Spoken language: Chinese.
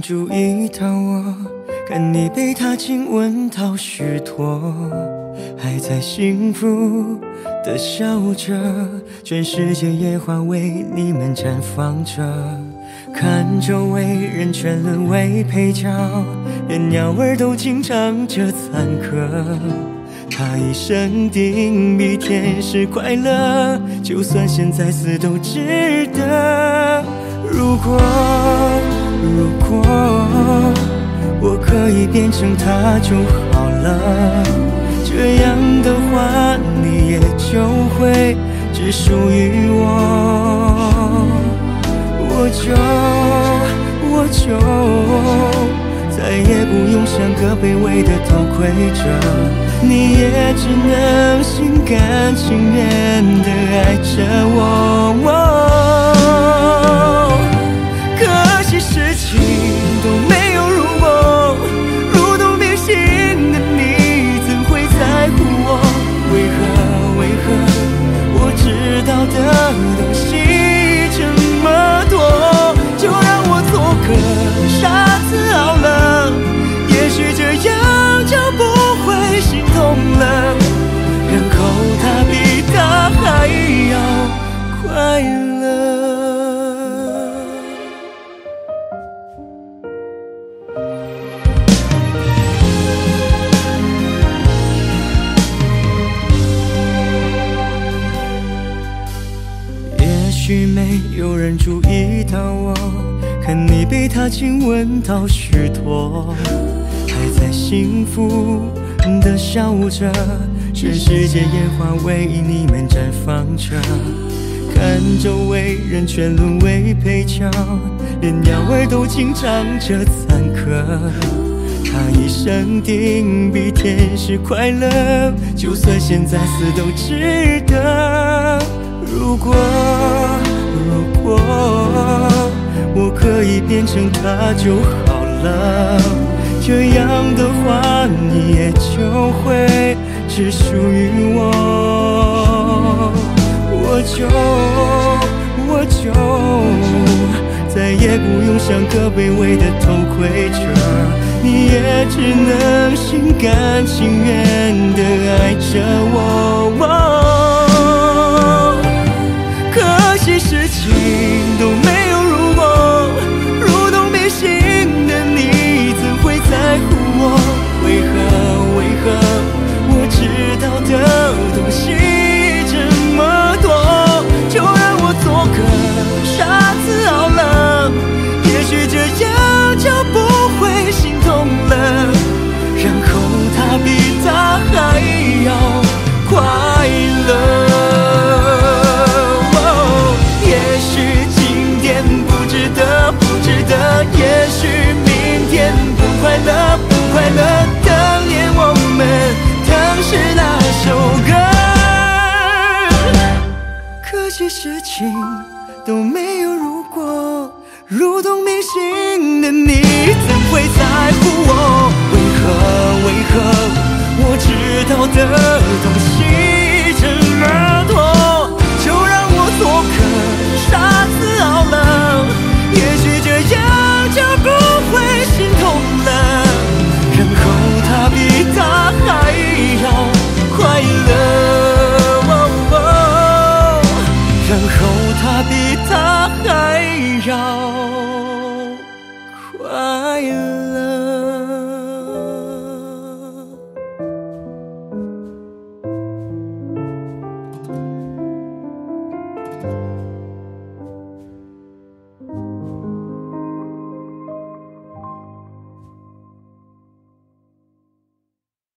注意到我，看你被他亲吻到虚脱，还在幸福的笑着，全世界野花为你们绽放着，看周围人全沦为配角，连鸟儿都紧张着残歌。他一生定比天使快乐，就算现在死都值得。如果如果我可以变成他就好了，这样的话你也就会只属于我，我就我就再也不用像个卑微的偷窥者，你也只能心甘情愿的爱着我。也有人注意到我，看你被他亲吻到虚脱，还在幸福的笑着，全世界烟花为你们绽放着，看周围人全沦为配角，连鸟儿都紧张着残壳。他一生定比天使快乐，就算现在死都值得。如果如果我可以变成他就好了，这样的话你也就会只属于我，我就我就再也不用像个卑微的偷窥者，你也只能心甘情愿的爱着我。情都没有如果，如同明星的你怎会在乎我？为何？为何？我知道的然后他比